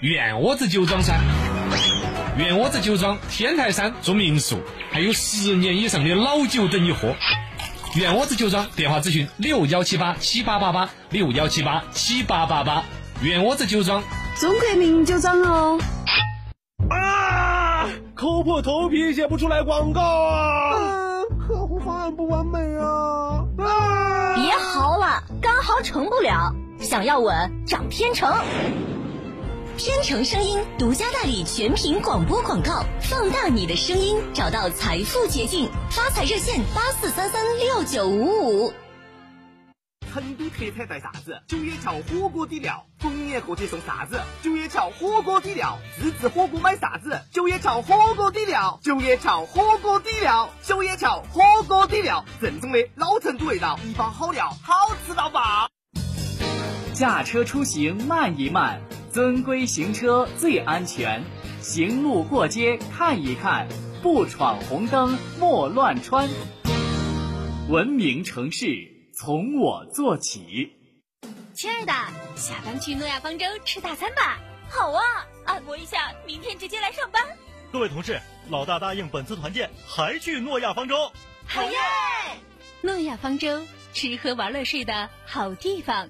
院窝子酒庄噻！院窝子酒庄天台山做民宿，还有十年以上的老酒等你喝。院窝子酒庄电话咨询六幺七八七八八八六幺七八七八八八。院窝子酒庄，中国名酒庄哦。啊！抠破头皮写不出来广告啊！客户方案不完美啊！啊！别嚎了，干嚎成不了。想要稳，找天成。天成声音独家代理全屏广播广告，放大你的声音，找到财富捷径。发财热线八四三三六九五五。成都特产带啥子？九眼桥火锅底料，逢年过节送啥子？九眼桥火锅底料，自制火锅买啥子？九眼桥火锅底料，九眼桥火锅底料，九眼桥火锅底料，正宗的老成都味道，一包好料，好吃到爆。驾车出行慢一慢，遵规行车最安全。行路过街看一看，不闯红灯莫乱穿。文明城市从我做起。亲爱的，下班去诺亚方舟吃大餐吧。好啊，按摩一下，明天直接来上班。各位同事，老大答应本次团建还去诺亚方舟。好耶！诺亚方舟，吃喝玩乐睡的好地方。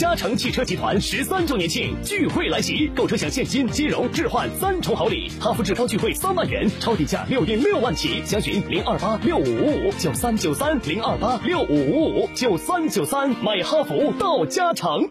嘉诚汽车集团十三周年庆聚会来袭，购车享现金、金融、置换三重好礼，哈弗志高聚会三万元，超低价六点六万起，详询零二八六五五五九三九三零二八六五五五九三九三，买哈弗到嘉诚。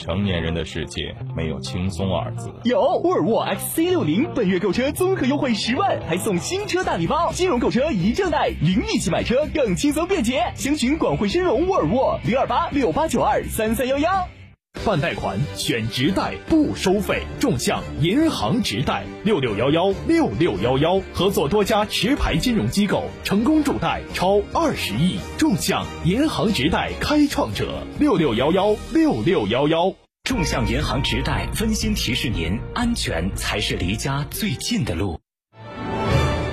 成年人的世界没有轻松二字。有沃尔沃 XC 六零，本月购车综合优惠十万，还送新车大礼包，金融购车一证贷，零利息买车更轻松便捷。详询广汇深融沃尔沃零二八六八九二三三幺幺。办贷款选直贷不收费，众享银行直贷六六幺幺六六幺幺，合作多家持牌金融机构，成功助贷超二十亿，众享银行直贷开创者六六幺幺六六幺幺。众享银行直贷温馨提示您：安全才是离家最近的路。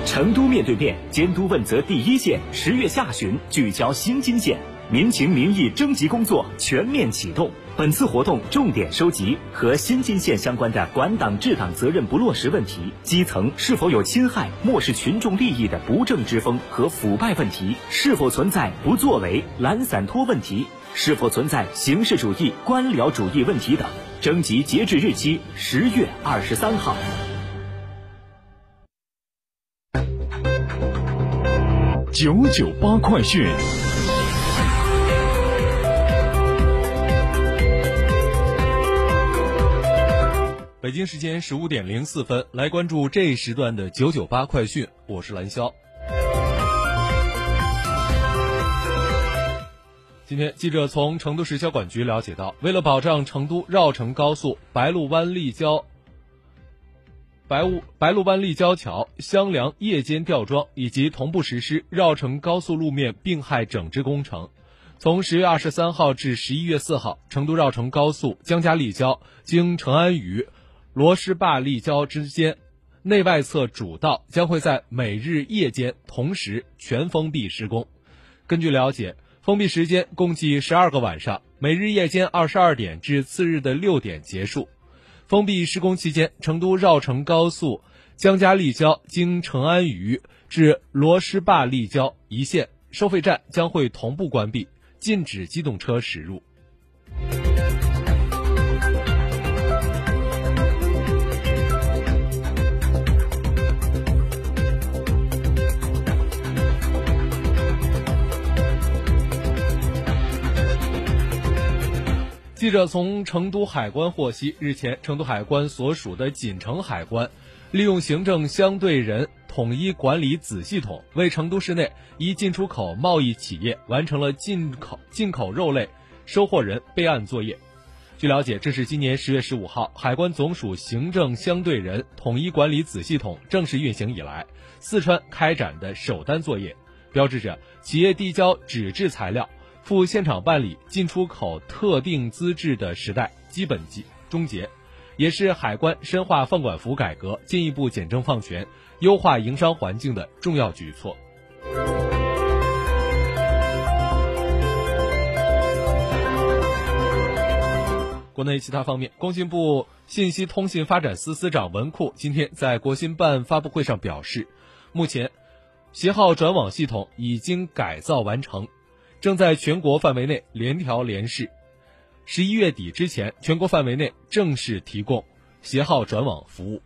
成都面对面监督问责第一线，十月下旬聚焦新津县民情民意征集工作全面启动。本次活动重点收集和新津县相关的管党治党责任不落实问题，基层是否有侵害、漠视群众利益的不正之风和腐败问题，是否存在不作为、懒散拖问题，是否存在形式主义、官僚主义问题等。征集截止日期十月二十三号。九九八快讯。北京时间十五点零四分，来关注这一时段的九九八快讯。我是蓝霄。今天，记者从成都市交管局了解到，为了保障成都绕城高速白鹭湾立交、白雾白鹭湾立交桥、箱梁夜间吊装以及同步实施绕城高速路面病害整治工程，从十月二十三号至十一月四号，成都绕城高速江家立交经成安渝。罗施坝立交之间，内外侧主道将会在每日夜间同时全封闭施工。根据了解，封闭时间共计十二个晚上，每日夜间二十二点至次日的六点结束。封闭施工期间，成都绕城高速江家立交经成安渝至罗施坝立交一线收费站将会同步关闭，禁止机动车驶入。记者从成都海关获悉，日前成都海关所属的锦城海关，利用行政相对人统一管理子系统，为成都市内一进出口贸易企业完成了进口进口肉类收货人备案作业。据了解，这是今年十月十五号海关总署行政相对人统一管理子系统正式运行以来，四川开展的首单作业，标志着企业递交纸质材料。赴现场办理进出口特定资质的时代基本结终结，也是海关深化放管服改革、进一步简政放权、优化营商环境的重要举措。国内其他方面，工信部信息通信发展司司长文库今天在国新办发布会上表示，目前携号转网系统已经改造完成。正在全国范围内联调联试，十一月底之前，全国范围内正式提供携号转网服务。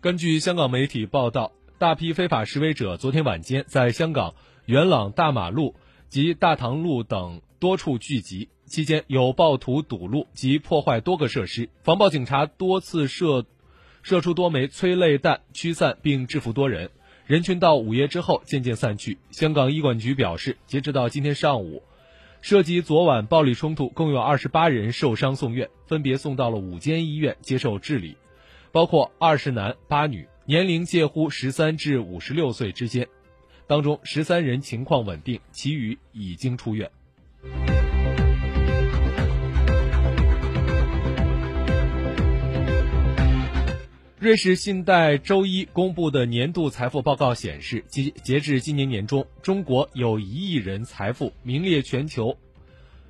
根据香港媒体报道，大批非法示威者昨天晚间在香港元朗大马路及大棠路等多处聚集。期间有暴徒堵路及破坏多个设施，防暴警察多次射射出多枚催泪弹驱散并制服多人。人群到午夜之后渐渐散去。香港医管局表示，截止到今天上午，涉及昨晚暴力冲突共有二十八人受伤送院，分别送到了五间医院接受治理，包括二十男八女，年龄介乎十三至五十六岁之间，当中十三人情况稳定，其余已经出院。瑞士信贷周一公布的年度财富报告显示，截截至今年年中，中国有一亿人财富名列全球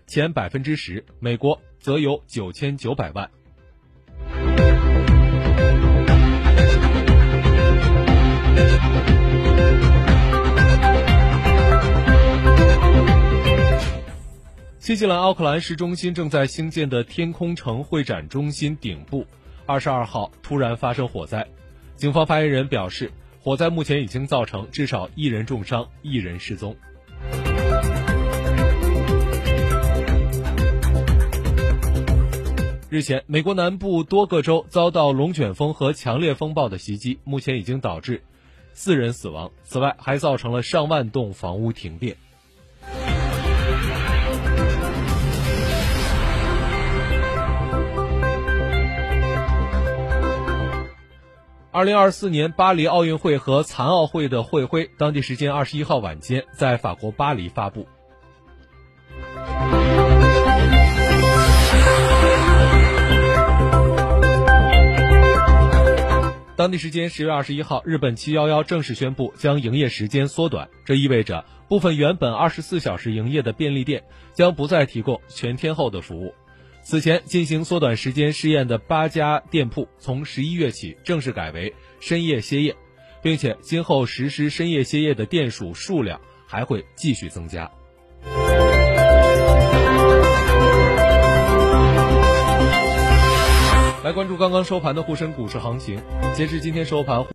前百分之十，美国则有九千九百万。新西兰奥克兰市中心正在兴建的天空城会展中心顶部。二十二号突然发生火灾，警方发言人表示，火灾目前已经造成至少一人重伤，一人失踪。日前，美国南部多个州遭到龙卷风和强烈风暴的袭击，目前已经导致四人死亡，此外还造成了上万栋房屋停电。二零二四年巴黎奥运会和残奥会的会徽，当地时间二十一号晚间在法国巴黎发布。当地时间十月二十一号，日本七幺幺正式宣布将营业时间缩短，这意味着部分原本二十四小时营业的便利店将不再提供全天候的服务。此前进行缩短时间试验的八家店铺，从十一月起正式改为深夜歇业，并且今后实施深夜歇业的店数数量还会继续增加。来关注刚刚收盘的沪深股市行情，截至今天收盘。